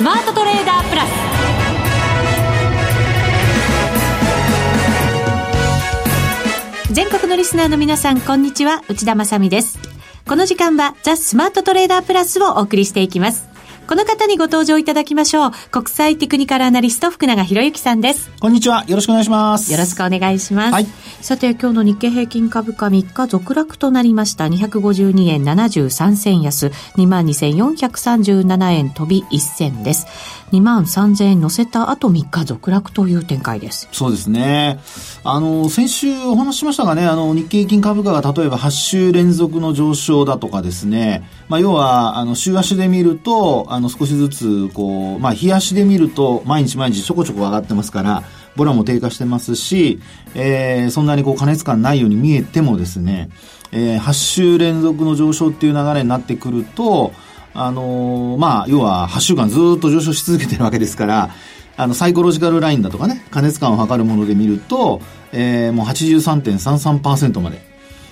スマートトレーダープラス。全国のリスナーの皆さんこんにちは。内田まさです。この時間はザ・スマートトレーダープラスをお送りしていきます。この方にご登場いただきましょう。国際テクニカルアナリスト福永博之さんです。こんにちは。よろしくお願いします。よろしくお願いします。はい、さて、今日の日経平均株価3日続落となりました。252円73銭安、22,437円飛び1銭です。2万3000円乗せた後3日続落という展開です。そうですね。あの、先週お話ししましたがね、あの、日経平均株価が例えば8週連続の上昇だとかですね、まあ、要は、あの、週足で見ると、あの、少しずつ、こう、まあ、日足で見ると、毎日毎日ちょこちょこ上がってますから、ボラも低下してますし、えー、そんなにこう、加熱感ないように見えてもですね、えー、8週連続の上昇っていう流れになってくると、あのー、まあ、要は8週間ずっと上昇し続けてるわけですから、あの、サイコロジカルラインだとかね、加熱感を測るもので見ると、えー、もう83.33%まで。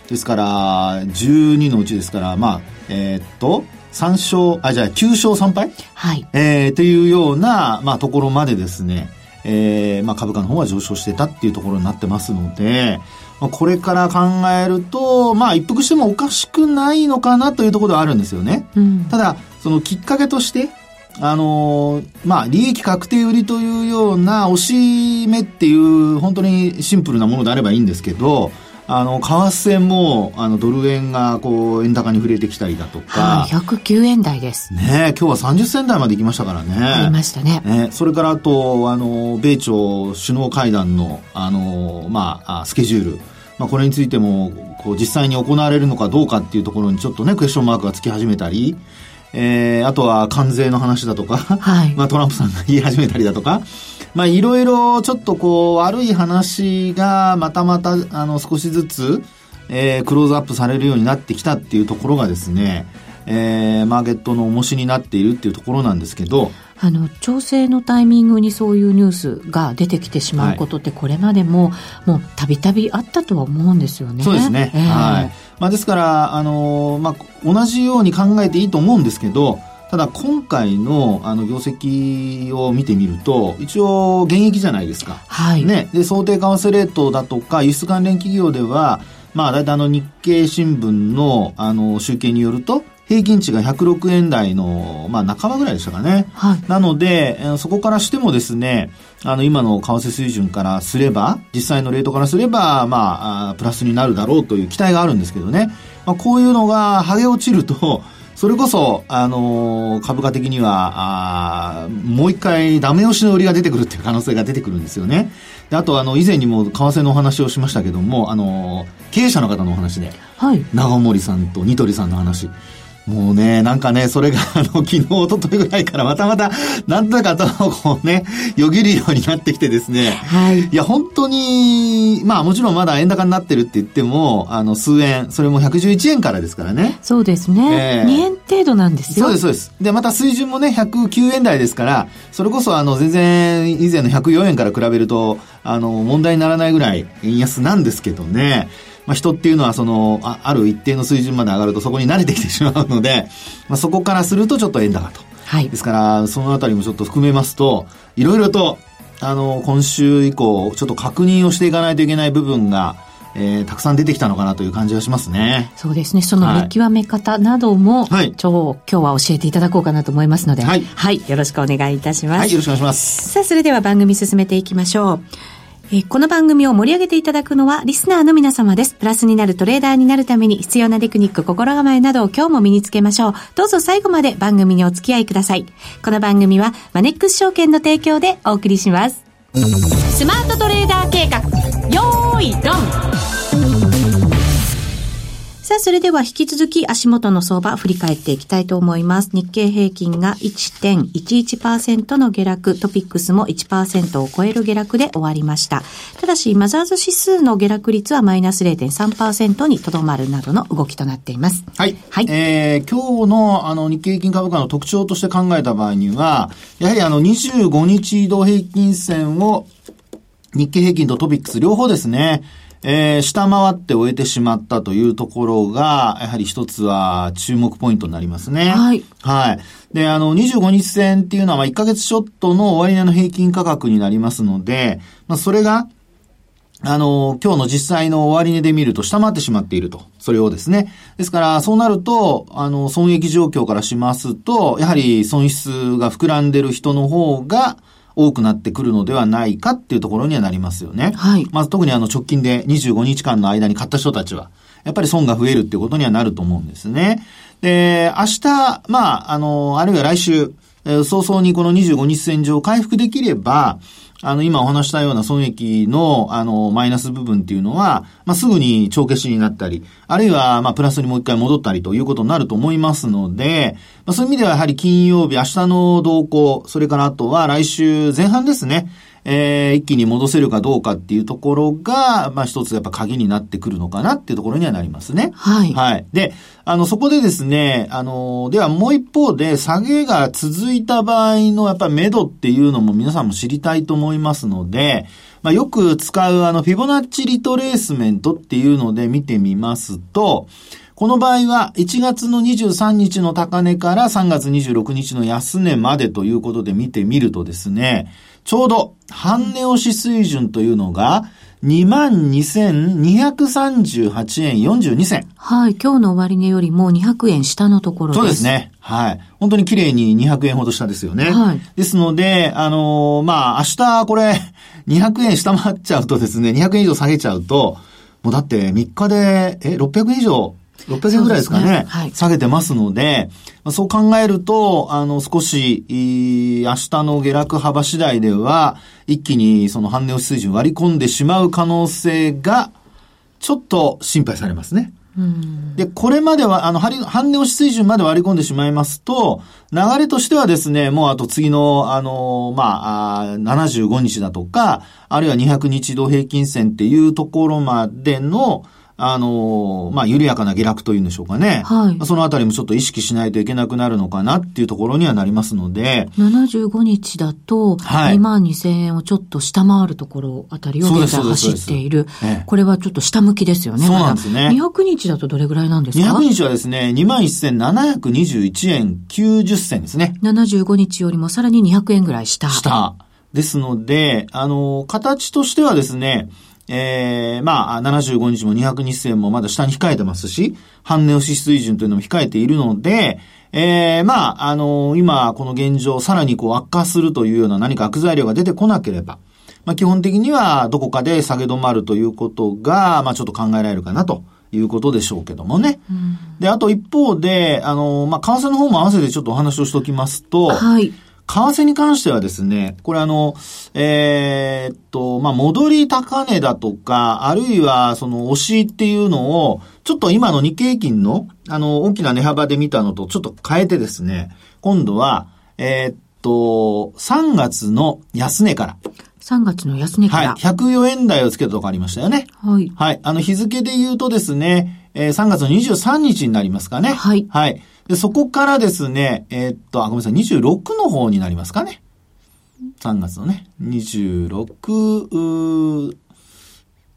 ですから、12のうちですから、まあ、えー、っと、3勝、あ、じゃあ9勝3敗？はい。えー、というような、まあ、ところまでですね、えー、まあ、株価の方は上昇してたっていうところになってますので、まあ、これから考えると、まあ、一服してもおかしくないのかなというところではあるんですよね。うん、ただ、そのきっかけとして、あのー、まあ、利益確定売りというような押し目っていう、本当にシンプルなものであればいいんですけど、あの、為替も、あの、ドル円が、こう、円高に触れてきたりだとか。はい、109円台です。ね今日は30銭台まで行きましたからね。ありましたね。ねそれから、あと、あの、米朝首脳会談の、あの、まあ、スケジュール。まあ、これについても、こう、実際に行われるのかどうかっていうところにちょっとね、クエスチョンマークがつき始めたり、えー、あとは関税の話だとか、はい、まあトランプさんが言い始めたりだとか、まあいろいろちょっとこう悪い話がまたまたあの少しずつ、えー、クローズアップされるようになってきたっていうところがですね、えー、マーケットの重しになっているっていうところなんですけど、あの調整のタイミングにそういうニュースが出てきてしまうことって、これまでも、もうたびたびあったとは思うんですよね。そうですね。えー、はい。まあ、ですから、あのまあ、同じように考えていいと思うんですけど、ただ今回のあの業績を見てみると、一応現役じゃないですか。はい。ね。で、想定為替レートだとか、輸出関連企業では、まあ、大体あの日経新聞のあの集計によると、平均値が106円台の、まあ、半ばぐらいでしたかね。はい。なので、そこからしてもですね、あの、今の為替水準からすれば、実際のレートからすれば、まあ、プラスになるだろうという期待があるんですけどね。まあ、こういうのが剥げ落ちると、それこそ、あのー、株価的には、あもう一回ダメ押しの売りが出てくるっていう可能性が出てくるんですよね。であと、あの、以前にも為替のお話をしましたけども、あのー、経営者の方のお話で、はい。長森さんとニトリさんの話。もうね、なんかね、それが、あの、昨日、一昨日ぐらいからまたまた、なんとか頭をこうね、よぎるようになってきてですね。はい。いや、本当に、まあもちろんまだ円高になってるって言っても、あの、数円、それも111円からですからね。そうですね。えー、2円程度なんですよ。そうです、そうです。で、また水準もね、109円台ですから、それこそあの、全然以前の104円から比べると、あの、問題にならないぐらい円安なんですけどね。まあ、人っていうのはそのあ、ある一定の水準まで上がるとそこに慣れてきてしまうので、まあ、そこからするとちょっと円高と。はい。ですから、そのあたりもちょっと含めますと、いろいろと、あの、今週以降、ちょっと確認をしていかないといけない部分が、えー、たくさん出てきたのかなという感じがしますね。そうですね。その見極め方なども、はい、今日は教えていただこうかなと思いますので、はい、はい、よろしくお願いいたします。はい、よろしくお願いします。さあ、それでは番組進めていきましょう。えこの番組を盛り上げていただくのはリスナーの皆様です。プラスになるトレーダーになるために必要なテクニック、心構えなどを今日も身につけましょう。どうぞ最後まで番組にお付き合いください。この番組はマネックス証券の提供でお送りします。スマートトレーダー計画、よーい、ドンさあ、それでは引き続き足元の相場振り返っていきたいと思います。日経平均が1.11%の下落、トピックスも1%を超える下落で終わりました。ただし、マザーズ指数の下落率はマイナス0.3%にとどまるなどの動きとなっています。はい。はい。えー、今日のあの日経平均株価の特徴として考えた場合には、やはりあの25日移動平均線を日経平均とトピックス両方ですね、えー、下回って終えてしまったというところが、やはり一つは注目ポイントになりますね。はい。はい。で、あの、25日線っていうのは、まあ、1ヶ月ちょっとの終値の平均価格になりますので、まあ、それが、あの、今日の実際の終値で見ると下回ってしまっていると。それをですね。ですから、そうなると、あの、損益状況からしますと、やはり損失が膨らんでる人の方が、多くなってくるのではないかっていうところにはなりますよね。はい。まず特にあの直近で25日間の間に買った人たちは、やっぱり損が増えるっていうことにはなると思うんですね。で、明日、まあ、あの、あるいは来週、えー、早々にこの25日線上回復できれば、あの、今お話したような損益の、あの、マイナス部分っていうのは、まあ、すぐに帳消しになったり、あるいは、まあ、プラスにもう一回戻ったりということになると思いますので、まあ、そういう意味ではやはり金曜日、明日の動向、それからあとは来週前半ですね。えー、一気に戻せるかどうかっていうところが、まあ一つやっぱ鍵になってくるのかなっていうところにはなりますね。はい。はい。で、あの、そこでですね、あの、ではもう一方で、下げが続いた場合のやっぱ目処っていうのも皆さんも知りたいと思いますので、まあよく使うあの、フィボナッチリトレースメントっていうので見てみますと、この場合は1月の23日の高値から3月26日の安値までということで見てみるとですね、ちょうど半値押し水準というのが、22,238円42銭。はい。今日の終値よりも200円下のところです。そうですね。はい。本当に綺麗に200円ほど下ですよね。はい。ですので、あのー、まあ、明日これ、200円下回っちゃうとですね、200円以上下げちゃうと、もうだって3日で、え、600円以上600円ぐらいですかね。ねはい、下げてますので、そう考えると、あの、少し、明日の下落幅次第では、一気にその半値押し水準割り込んでしまう可能性が、ちょっと心配されますね。で、これまでは、あの、半値押し水準まで割り込んでしまいますと、流れとしてはですね、もうあと次の、あの、まあ、あ75日だとか、あるいは200日移動平均線っていうところまでの、あの、まあ、緩やかな下落というんでしょうかね。はい。そのあたりもちょっと意識しないといけなくなるのかなっていうところにはなりますので。75日だと、はい、2万2000円をちょっと下回るところあたりを現在走っている。これはちょっと下向きですよね。そうなんですね。200日だとどれぐらいなんですか ?200 日はですね、2万1721円90銭ですね。75日よりもさらに200円ぐらい下。下。ですので、あの、形としてはですね、えー、まあ、75日も200日線もまだ下に控えてますし、半値押し水準というのも控えているので、えー、まあ、あのー、今、この現状、さらにこう悪化するというような何か悪材料が出てこなければ、まあ、基本的にはどこかで下げ止まるということが、まあ、ちょっと考えられるかなと。いうことでしょうけどもね。うん、で、あと一方で、あの、まあ、為替の方も合わせてちょっとお話をしておきますと、はい。為替に関してはですね、これあの、えー、っと、まあ、戻り高値だとか、あるいはその押しっていうのを、ちょっと今の日経平均の、あの、大きな値幅で見たのとちょっと変えてですね、今度は、えー、っと、3月の安値から。3月の安値から。はい。104円台をつけたとこありましたよね。はい。はい。あの、日付で言うとですね、えー、3月の23日になりますかね。はい。はい。で、そこからですね、えー、っと、あ、ごめんなさい、26の方になりますかね。3月のね、26、う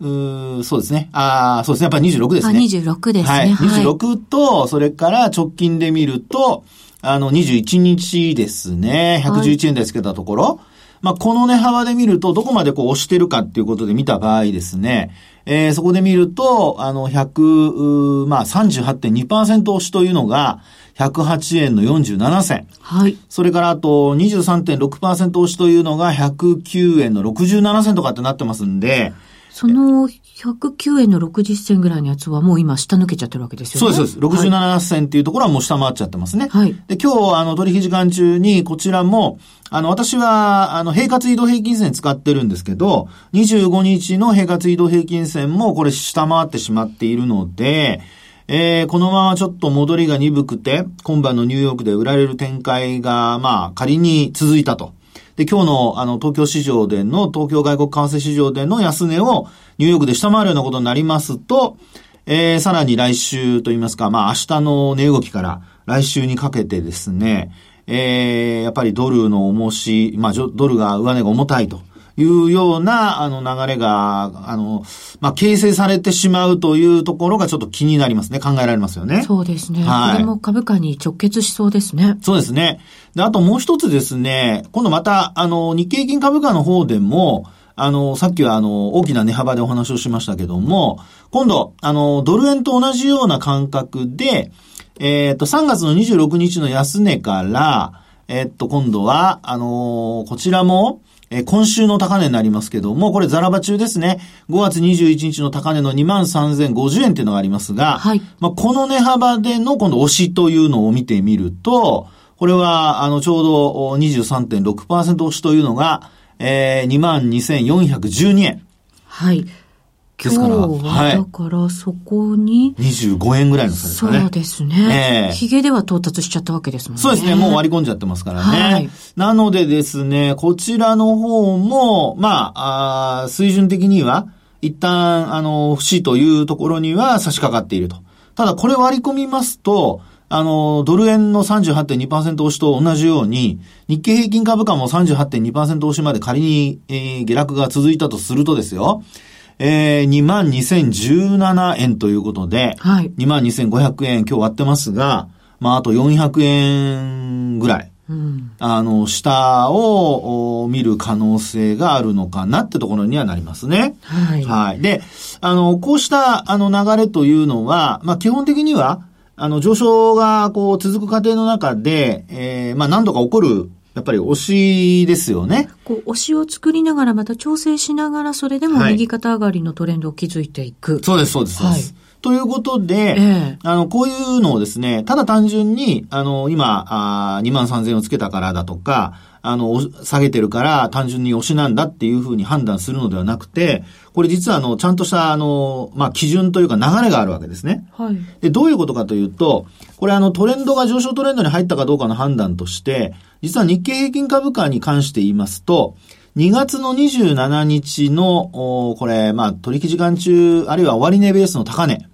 うそうですね。ああ、そうですね。やっぱり26ですね。あ、26ですね。はい。26と、それから直近で見ると、あの、21日ですね。111円台つけたところ。はい、まあ、この値幅で見ると、どこまでこう押してるかっていうことで見た場合ですね、えー、そこで見ると、あの、100、まあ、38.2%押しというのが、108円の47銭。はい。それからあと23.6%押しというのが109円の67銭とかってなってますんで、その109円の60銭ぐらいのやつはもう今下抜けちゃってるわけですよね。そうです。67銭っていうところはもう下回っちゃってますね。はい。で、今日あの取引時間中にこちらも、あの私はあの平滑移動平均線使ってるんですけど、25日の平滑移動平均線もこれ下回ってしまっているので、えー、このままちょっと戻りが鈍くて、今晩のニューヨークで売られる展開が、まあ、仮に続いたと。で、今日の、あの、東京市場での、東京外国為替市場での安値を、ニューヨークで下回るようなことになりますと、えー、さらに来週といいますか、まあ、明日の値動きから来週にかけてですね、えー、やっぱりドルの重し、まあ、ドルが上値が重たいというような、あの、流れが、あの、まあ、形成されてしまうというところがちょっと気になりますね。考えられますよね。そうですね。はい。これも株価に直結しそうですね。そうですね。で、あともう一つですね、今度また、あの、日経平均株価の方でも、あの、さっきはあの、大きな値幅でお話をしましたけども、今度、あの、ドル円と同じような感覚で、えっ、ー、と、3月の26日の安値から、えっ、ー、と、今度は、あのー、こちらも、え今週の高値になりますけども、これザラバ中ですね。5月21日の高値の23,050円っていうのがありますが、はい。まあ、この値幅での今度押しというのを見てみると、これは、あの、ちょうど23.6%押しというのが、えー、22,412円。はい。ですから、はい。だからそこに。25円ぐらいの差ですね。そうですね。えー、ヒゲでは到達しちゃったわけですもんね。そうですね。もう割り込んじゃってますからね。はい。なのでですね、こちらの方も、まあ、あ水準的には、一旦、あの、不死というところには差し掛かっていると。ただ、これ割り込みますと、あの、ドル円の38.2%押しと同じように、日経平均株価も38.2%押しまで仮に、えー、下落が続いたとするとですよ、えー、22,017円ということで、はい。22,500円今日割ってますが、まあ、あと400円ぐらい。うん、あの、下を見る可能性があるのかなってところにはなりますね。はい。はい。で、あの、こうしたあの流れというのは、まあ基本的には、あの、上昇がこう続く過程の中で、えー、まあ何度か起こるやっぱり推しですよね。こう、推しを作りながら、また調整しながら、それでも右肩上がりのトレンドを築いていく。はい、そうです、そうです。はい。ということで、えー、あの、こういうのをですね、ただ単純に、あの、今、あ2万3000円をつけたからだとか、あの、下げてるから単純に推しなんだっていうふうに判断するのではなくて、これ実はあの、ちゃんとしたあの、まあ、基準というか流れがあるわけですね。はい。で、どういうことかというと、これあの、トレンドが上昇トレンドに入ったかどうかの判断として、実は日経平均株価に関して言いますと、2月の27日の、これ、まあ、取引時間中、あるいは終値ベースの高値。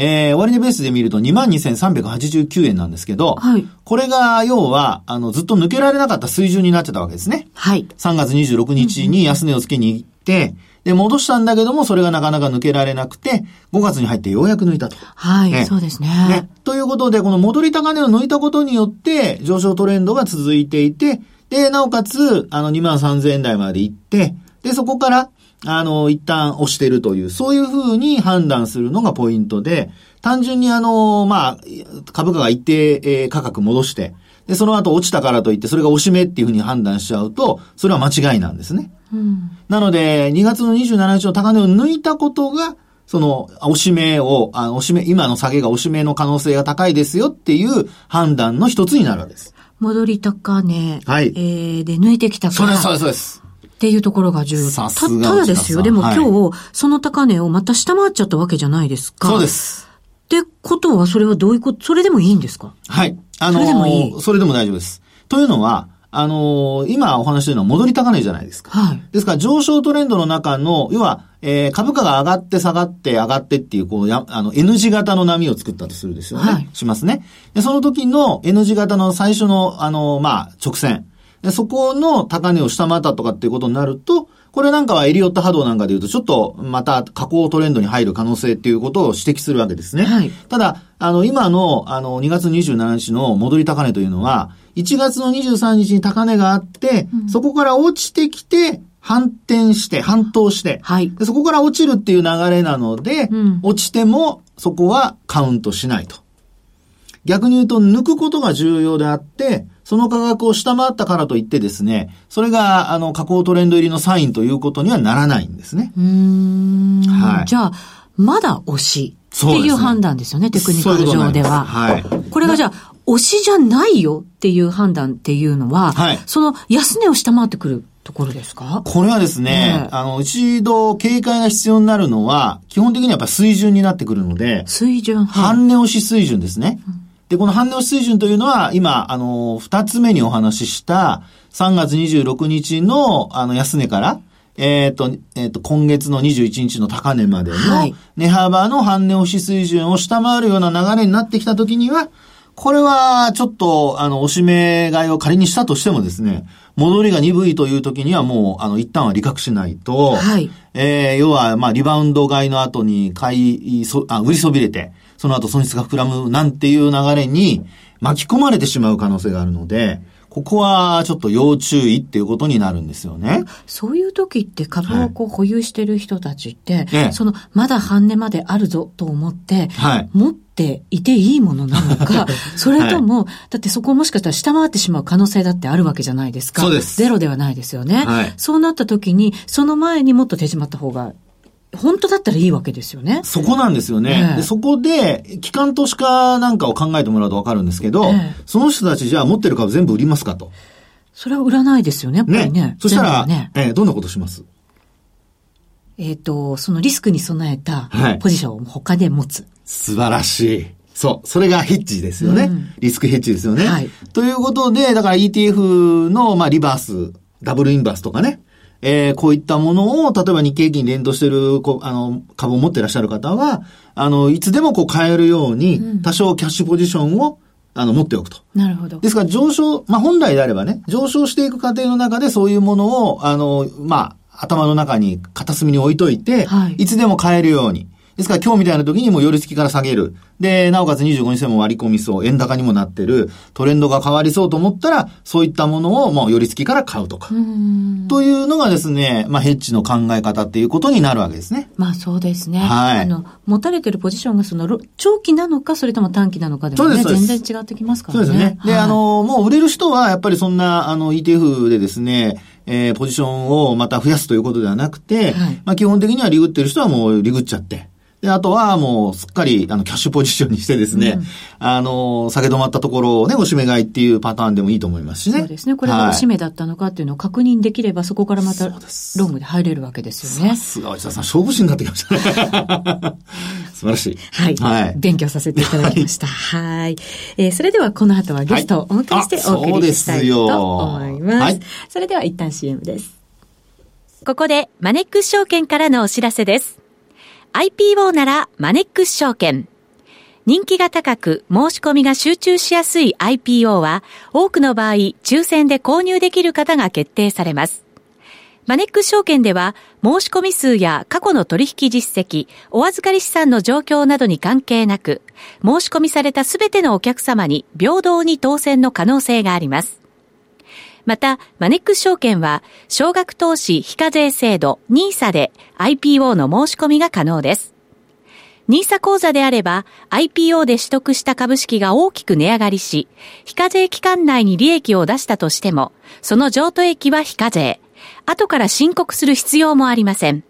えー、終値ベースで見ると22,389円なんですけど、はい。これが、要は、あの、ずっと抜けられなかった水準になってたわけですね。はい。3月26日に安値をつけに行って、で、戻したんだけども、それがなかなか抜けられなくて、5月に入ってようやく抜いたと。はい、ね、そうですねね。ということで、この戻り高値を抜いたことによって、上昇トレンドが続いていて、で、なおかつ、あの、2万3000円台まで行って、で、そこから、あの、一旦押してるという、そういうふうに判断するのがポイントで、単純にあの、まあ、株価が一定価格戻して、で、その後落ちたからといって、それが押し目っていうふうに判断しちゃうと、それは間違いなんですね。うん、なので、2月の27日の高値を抜いたことが、その、押し目を、あ押し目、今の下げが押し目の可能性が高いですよっていう判断の一つになるわけです。戻り高値。はい。えー、で、抜いてきたから。そうです、そうです、そうです。っていうところが重要。さすがただですよ。でも今日、はい、その高値をまた下回っちゃったわけじゃないですか。そうです。ってことは、それはどういうこと、それでもいいんですか？はい。あのー、それでもいい。それでも大丈夫です。というのは、あのー、今お話してるのは戻り高値じゃないですか。はい。ですから上昇トレンドの中の、要は、えー、株価が上がって下がって上がってっていう、こう、や、あの、N 字型の波を作ったとするですよね。はい。しますね。で、その時の N 字型の最初の、あの、まあ、直線。で、そこの高値を下回ったとかっていうことになると、これなんかはエリオット波動なんかで言うと、ちょっとまた下降トレンドに入る可能性っていうことを指摘するわけですね。はい。ただ、あの、今の、あの、2月27日の戻り高値というのは、1月の23日に高値があって、うん、そこから落ちてきて、反転して、反倒して、はい、そこから落ちるっていう流れなので、うん、落ちてもそこはカウントしないと。逆に言うと、抜くことが重要であって、その価格を下回ったからといってですね、それが、あの、下降トレンド入りのサインということにはならないんですね。うん。はい。じゃあ、まだ押しっていう判断ですよね、ねテクニカル上では。はい。これがじゃあ、押しじゃないよっていう判断っていうのは、はい、その安値を下回ってくるところですか？これはですね、えー、あの、一度警戒が必要になるのは、基本的にはやっぱ水準になってくるので、水準、はい、半値押し水準ですね。うん、で、この半値押し水準というのは、今、あの、二つ目にお話しした、3月26日の、あの、安値から、えっ、ー、と、えっ、ー、と、今月の21日の高値までの、値幅の半値押し水準を下回るような流れになってきたときには、これは、ちょっと、あの、おしめ買いを仮にしたとしてもですね、戻りが鈍いという時にはもう、あの、一旦は利確しないと、はい。えー、要は、まあ、リバウンド買いの後に買い、そ、あ、売りそびれて、その後損失が膨らむなんていう流れに巻き込まれてしまう可能性があるので、ここはちょっと要注意っていうことになるんですよね。そういう時って株をこう保有してる人たちって、はい、そのまだ半値まであるぞと思って、はい、持っていていいものなのか、それとも、はい、だってそこをもしかしたら下回ってしまう可能性だってあるわけじゃないですか。そうです。ゼロではないですよね。はい、そうなった時に、その前にもっと手締まった方が本当だったらいいわけですよね。そこなんですよね。でそこで、機関投資家なんかを考えてもらうとわかるんですけど、その人たちじゃあ持ってる株全部売りますかと。それは売らないですよね、やっぱりね。ねそしたら、ね、えー、どんなことします？えっ、と、そのリスクに備えたポジションを他で持つ。はい、素晴らしい。そう。それがヘッジですよね。うん、リスクヘッジですよね。はい。ということで、だから ETF の、まあ、リバース、ダブルインバースとかね。えー、こういったものを、例えば日経平均連動してる、こう、あの、株を持ってらっしゃる方は、あの、いつでもこう買えるように、多少キャッシュポジションを、あの、持っておくと。なるほど。ですから上昇、まあ、本来であればね、上昇していく過程の中でそういうものを、あの、まあ、頭の中に片隅に置いといて、はい、いつでも買えるように。ですから今日みたいな時にも寄り付きから下げる。で、なおかつ25日線も割り込みそう、円高にもなってる、トレンドが変わりそうと思ったら、そういったものをもう寄り付きから買うとか。うというのがですね、まあヘッジの考え方っていうことになるわけですね。まあそうですね。はい。あの、持たれてるポジションがその、長期なのか、それとも短期なのかでもね、全然違ってきますからね。そうですね。で、はい、あの、もう売れる人は、やっぱりそんな、あの、ETF でですね、えー、ポジションをまた増やすということではなくて、はい、まあ基本的にはリグってる人はもうリグっちゃって、で、あとはもうすっかりあのキャッシュポジションにしてですね、うん、あの、下げ止まったところをね、おしめ買いっていうパターンでもいいと思いますしね。そうですね。これがおしめだったのかっていうのを確認できれば、はい、そこからまたロングで入れるわけですよね。さすが内田さん、勝負師になってきましたね。素晴らしい。はい。はい。勉強させていただきました。はい。えー、それではこの後はゲストをお迎えしてお送りしたいと思います。はい、それでは一旦 CM です。ここでマネックス証券からのお知らせです。IPO ならマネックス証券。人気が高く申し込みが集中しやすい IPO は多くの場合抽選で購入できる方が決定されます。マネックス証券では申し込み数や過去の取引実績、お預かり資産の状況などに関係なく、申し込みされたすべてのお客様に平等に当選の可能性があります。また、マネックス証券は、少額投資非課税制度 NISA で IPO の申し込みが可能です。NISA 口座であれば、IPO で取得した株式が大きく値上がりし、非課税期間内に利益を出したとしても、その譲渡益は非課税。後から申告する必要もありません。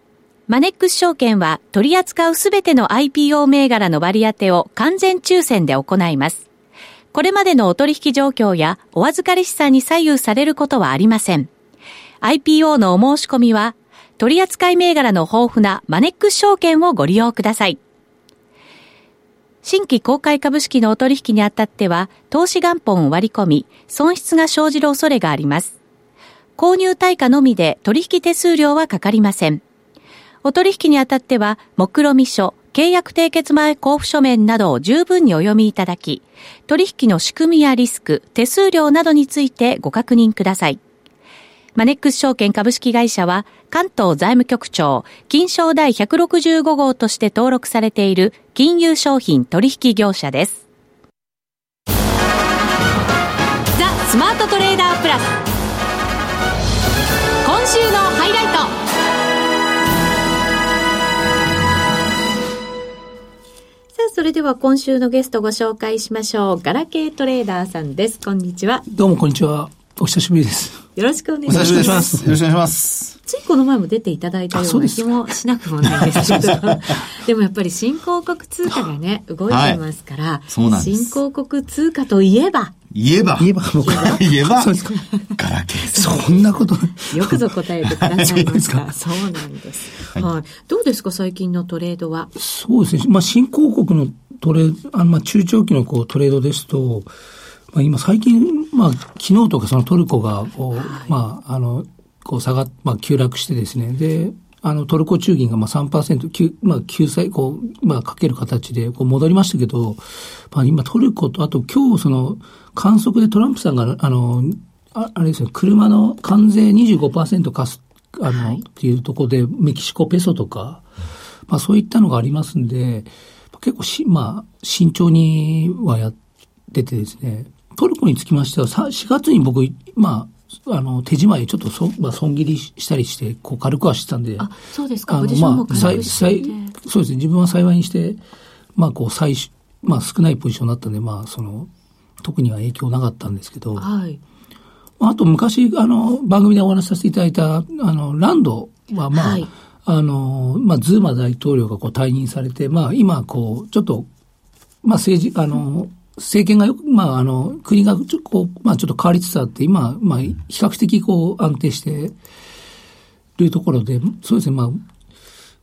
マネックス証券は取り扱うすべての IPO 銘柄の割り当てを完全抽選で行います。これまでのお取引状況やお預かり資産に左右されることはありません。IPO のお申し込みは、取扱銘柄の豊富なマネックス証券をご利用ください。新規公開株式のお取引にあたっては、投資元本を割り込み、損失が生じる恐れがあります。購入対価のみで取引手数料はかかりません。お取引にあたっては、目論見書、契約締結前交付書面などを十分にお読みいただき、取引の仕組みやリスク、手数料などについてご確認ください。マネックス証券株式会社は、関東財務局長、金賞第165号として登録されている金融商品取引業者です。ザ・スマートトレーダープラス。今週のハイライト。それでは今週のゲストご紹介しましょう。ガラケートレーダーさんです。こんにちは。どうもこんにちは。お久しぶりです。よろしくお願いします。よろしくお願いします。よろしくお願いします。ついこの前も出ていただいたような気もしなくもないです けど、でもやっぱり新興国通貨がね、動いてますから、はい、新興国通貨といえば、言えば。言えば、言えば、ガラケー。そんなこと。よくぞ答えてくださいました。そうなんです。はい。どうですか、最近のトレードは？そうですね。まあ、新興国のトレード、あまあ、中長期のこうトレードですと、まあ、今最近、まあ、昨日とかそのトルコが、こう、はい、まあ、あの、こう下がっ、まあ、急落してですね。で、あの、トルコ中銀がまあ3%、まあ、救済、こう、まあ、かける形で、こう、戻りましたけど、まあ、今、トルコと、あと、今日、その、観測でトランプさんが、あの、ああれですよ、車の関税25%貸す、あの、はい、っていうところで、メキシコペソとか、まあそういったのがありますんで、結構し、まあ、慎重にはやっててですね、トルコにつきましては、4月に僕、まあ、あの、手仕舞いちょっとそ、まあ、損切りしたりして、こう、軽くはしてたんで。あ、そうですか。あの、まあ、そうですね。自分は幸いにして、まあ、こう、最、まあ、少ないポジションになったんで、まあ、その、特には影響なかったんですけど。はい。あと、昔、あの、番組でお話しさせていただいた、あの、ランドは、まあ、はい、あの、まあ、ズーマ大統領がこう退任されて、まあ、今、こう、ちょっと、まあ、政治、あの、政権がよく、まあ、あの、国がちょこう、まあ、ちょっと変わりつつあって、今、まあ、比較的こう、安定しているところで、そうですね、まあ、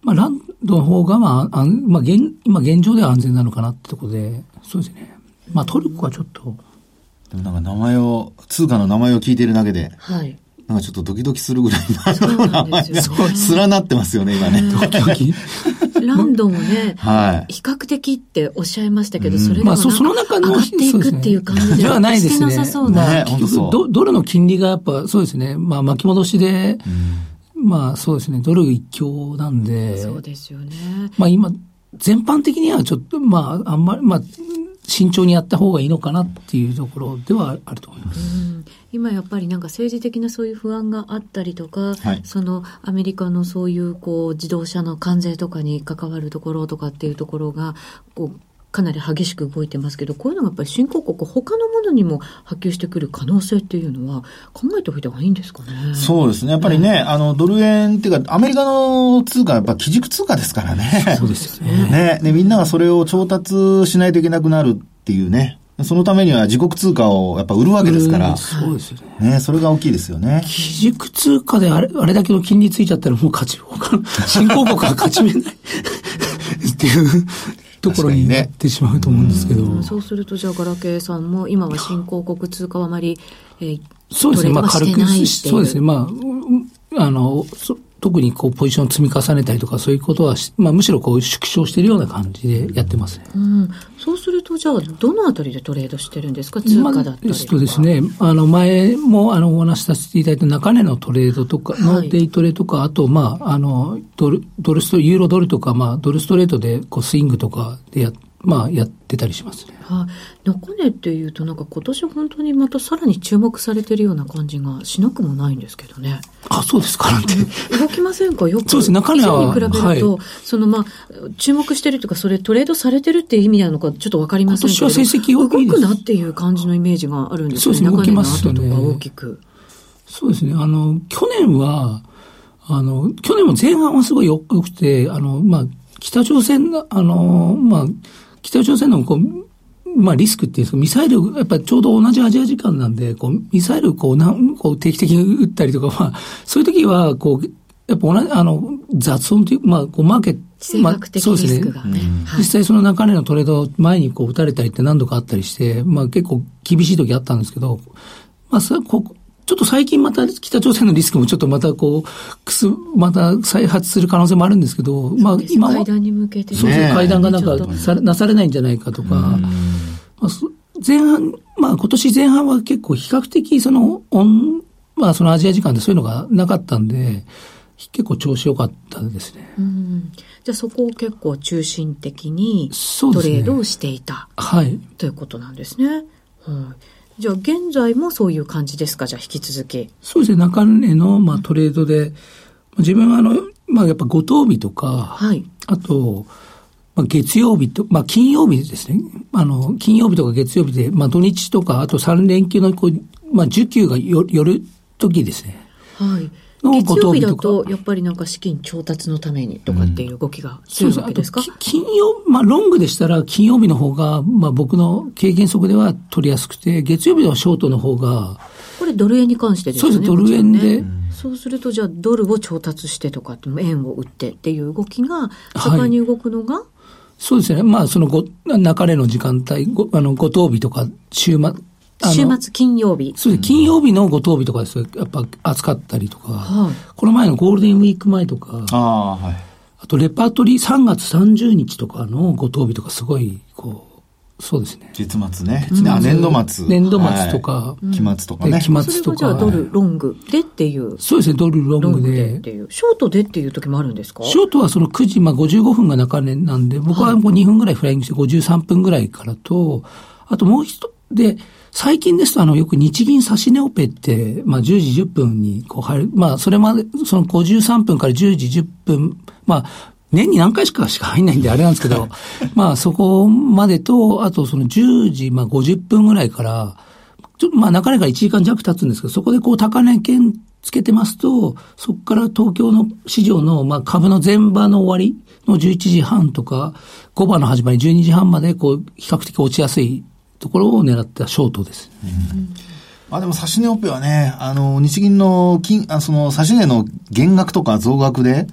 まあ、ランドの方が、まあ、あんまあ、現、今現状では安全なのかなってところで、そうですね。まあ、トルコはちょっと。でもなんか名前を、通貨の名前を聞いているだけで、はい。なんかちょっとドキドキするぐらいの名前が連なってますよね、今ね。ドキドキ？ランドもね、はい、比較的っておっしゃいましたけど、それでもなんか上がっていくっていう感じではないですね。なさそうな。ね、ドドルの金利がやっぱそうですね、まあ巻き戻しで、まあそうですね、ドル一強なんで。そうですよね。まあ今、全般的にはちょっと、まああんまり、まあ、慎重にやった方がいいのかなっていうところではあると思います。今やっぱりなんか政治的なそういう不安があったりとか、はい、そのアメリカのそういうこう自動車の関税とかに関わるところとかっていうところがこうかなり激しく動いてますけど、こういうのがやっぱり新興国、他のものにも波及してくる可能性っていうのは、考えておいた方がいいんですかね？そうですね。やっぱりね、はい、あの、ドル円っていうか、アメリカの通貨はやっぱ基軸通貨ですからね。そうですよね。ね。で、みんながそれを調達しないといけなくなるっていうね。そのためには自国通貨をやっぱ売るわけですから。そうですよね。ね、それが大きいですよね。基軸通貨であれあれだけの金利ついちゃったらもう勝ち、他 の新興国は勝ち目ない っていうところになってしまうと思うんですけど。ね、そうするとじゃあガラケーさんも今は新興国通貨はあまり、えー、そうですね、まあ軽く、そうですね、まあ、あの、特にこうポジションを積み重ねたりとかそういうことは、まあ、むしろこう縮小しているような感じでやってますね、うん、そうするとじゃあどのあたりでトレードしてるんですか？通貨だったりとか、まあ、ですねあの前もあのお話しさせていただいた中値のトレードとかのデイトレとか、はい、あとまああのドルドルストユーロドルとか、まあ、ドルストレートでこうスイングとかでやまあ、やってたりしますね。はい、中値っていうと、なんか今年本当にまたさらに注目されてるような感じがしなくもないんですけどね。あ、そうですかなんて。動きませんか？よく。そうです中値は。に比べると、はい、そのまあ、注目してるというか、それトレードされてるっていう意味なのか、ちょっとわかりませんけど。今年は成績動くなっていう感じのイメージがあるんですよね。そうですね、動きますね。とか大きく。そうですね、あの、去年は、あの、去年も前半はすごい良くて、あの、まあ、北朝鮮が、あの、まあ、北朝鮮のこう、まあリスクっていうんですか、ミサイル、やっぱりちょうど同じアジア時間なんで、こう、ミサイルこう、なんこう定期的に撃ったりとか、まあ、そういう時は、こう、やっぱ同じ、あの、雑音という、まあ、こう、マーケット、まあ、そうですね。実際その中値のトレード前にこう、打たれたりって何度かあったりして、まあ結構厳しい時あったんですけど、まあ、それこちょっと最近また北朝鮮のリスクもちょっとまたこう、くす、また再発する可能性もあるんですけど、まあ今は。会談に向けて、そうそう、会談がなんかさなされないんじゃないかとか、まあ、前半、まあ今年前半は結構比較的その、オン、まあそのアジア時間でそういうのがなかったんで、結構調子良かったですね。じゃあそこを結構中心的にトレードをしていた、ね、はい。ということなんですね。はい。じゃあ現在もそういう感じですか？じゃあ引き続き。そうですね。中根の、まあ、トレードで、自分はあの、まあやっぱ五等日とか、はい、あと、まあ、月曜日と、まあ金曜日ですね。あの、金曜日とか月曜日で、まあ土日とか、あと3連休のこう、まあ受給がよ、よる時ですね。はい。月曜日だと、やっぱりなんか資金調達のためにとかっていう動きが強いわけですか、うん、金曜、まあロングでしたら金曜日の方が、まあ僕の経験則では取りやすくて、月曜日はショートの方が、これドル円に関してですね。そうです、ドル円で、ね。そうすると、じゃあドルを調達してとか、円を売ってっていう動きが、盛んに動くのが、はい、そうですね。まあ、そのご、流れの時間帯、ごあの、ご当日とか、週末、週末金曜日。そうです。金曜日のご当日とかですよ。やっぱ扱ったりとか、はい、この前のゴールデンウィーク前とか、あ,、はい、あとレパートリー3月30日とかのご当日とかすごい、こそうですね。月末ね。あ年度末。年度末とか。期末とかね。期末とか。じゃあドルロングでっていう。そうですね、ドルロングで。っていう。ショートでっていう時もあるんですか？ショートはその9時、まあ55分が中値なんで、僕はもう2分ぐらいフライングして53分ぐらいからと、あともう一で、最近ですと、あの、よく日銀指値オペって、まあ、10時10分にこう入る。まあ、それまで、その53分から10時10分、まあ、年に何回しかしか入んないんであれなんですけど、まあ、そこまでと、あとその10時、まあ、50分ぐらいから、ちょっとまあ、中値から1時間弱経つんですけど、そこでこう、高値圏つけてますと、そこから東京の市場の、まあ、株の前場の終わりの11時半とか、5番の始まり12時半まで、こう、比較的落ちやすいところを狙ったショートです。うんあでも、指値オペはね、あの、日銀の金、あその、指値の減額とか増額で、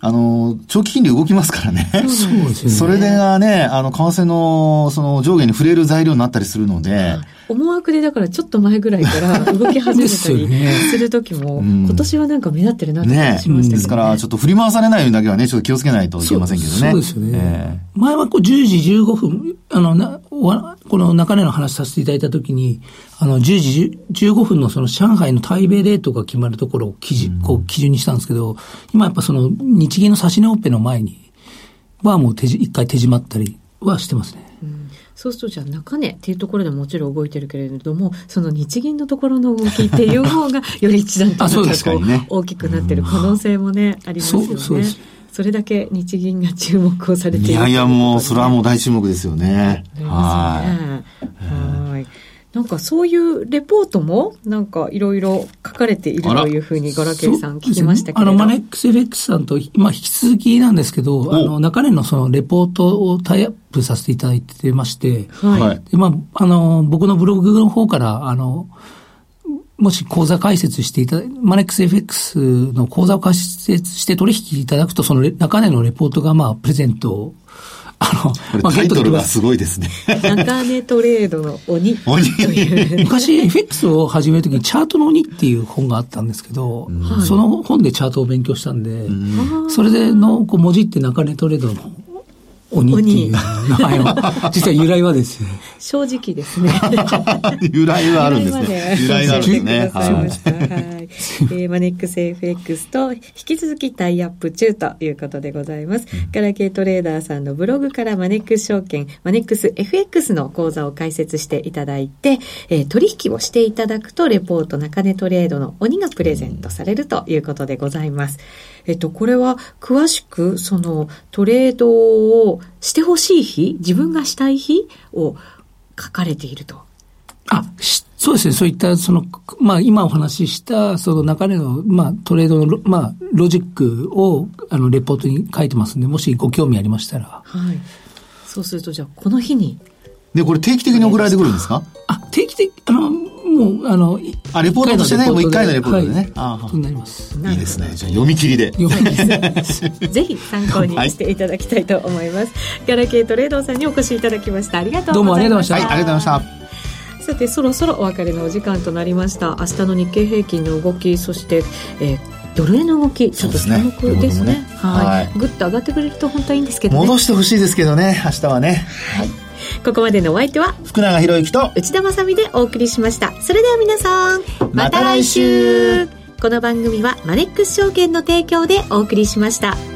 あの、長期金利動きますからね。そうですね。それでがね、あの、為替の、その、上下に触れる材料になったりするので、思惑でだからちょっと前ぐらいから動き始めたりする時も、ね、今年はなんか目立ってるなって感じしましたね、ね、ですから、ちょっと振り回されないようにだけはね、ちょっと気をつけないといけませんけどね。そうですよね。えー、前はこう10時15分、あの、な、この中根の話させていただいた時に、あの、10時15分のその上海の対米レートが決まるところを基準、こう基準にしたんですけど、今やっぱその日銀の指し値オペの前にはもう手一回手締まったりはしてますね。そうするとじゃあ中値っていうところでもちろん動いてるけれども、その日銀のところの動きっていう方がより一段とこう、ね、大きくなってる可能性もね、ありますよね。それだけ日銀が注目をされているいやいやもう、それはもう大注目ですよね。はい。はい。なんかそういうレポートも、なんかいろいろ書かれているというふうに、ガラケーさん聞きましたけど。あの、マネックス FX さんと、まあ、引き続きなんですけど、あの、中根のそのレポートをタイアップさせていただいてまして、はい。で、まあ、あの、僕のブログの方から、あの、もし口座開設していただ、マネックス FX の口座を開設して取引いただくと、その中根のレポートが、まあ、プレゼントあの、まあ、タイトルがすごいですね。中値トレードの鬼。鬼昔 FX を始めるときにチャートの鬼っていう本があったんですけど、その本でチャートを勉強したんで、それでのこう文字って中値トレードの鬼っていう名前は、実は由来はですね。正直 ですね。由来はあるんですね。由来があるんですね。はい。はい。えー、マネックス FX と引き続きタイアップ中ということでございます。ガラケートレーダーさんのブログからマネックス証券、マネックス FX の講座を開設していただいて、えー、取引をしていただくと、レポート中値トレードの鬼がプレゼントされるということでございます。えっと、これは詳しく、そのトレードをしてほしい日、自分がしたい日を書かれていると。あ、そうですね。そういった、その、まあ、今お話しした、その中での、まあ、トレードの、まあ、ロジックを、あの、レポートに書いてますんで、もしご興味ありましたら。はい。そうすると、じゃあ、この日に。で、これ定期的に送られてくるんですか？あ、定期的、あの、もう、あの、あ、レポートとしてね、もう一回のレポートでね。はい、ああ、そうなります。いいですね。じゃあ読み切りで。読み切り ぜひ参考にしていただきたいと思います。はい、ガラケートレードさんにお越しいただきました。ありがとうございました。どうもありがとうございました。はい、ありがとうございました。さてそろそろお別れのお時間となりました。明日の日経平均の動きそして、えー、ドル円の動きちょっと注目ですね、ね、はい、ぐっと上がってくれると本当はいいんですけど、ね、戻してほしいですけどね明日はね。はい。ここまでのお相手は福永博之と内田まさでお送りしました。それでは皆さんまた来週。この番組はマネックス証券の提供でお送りしました。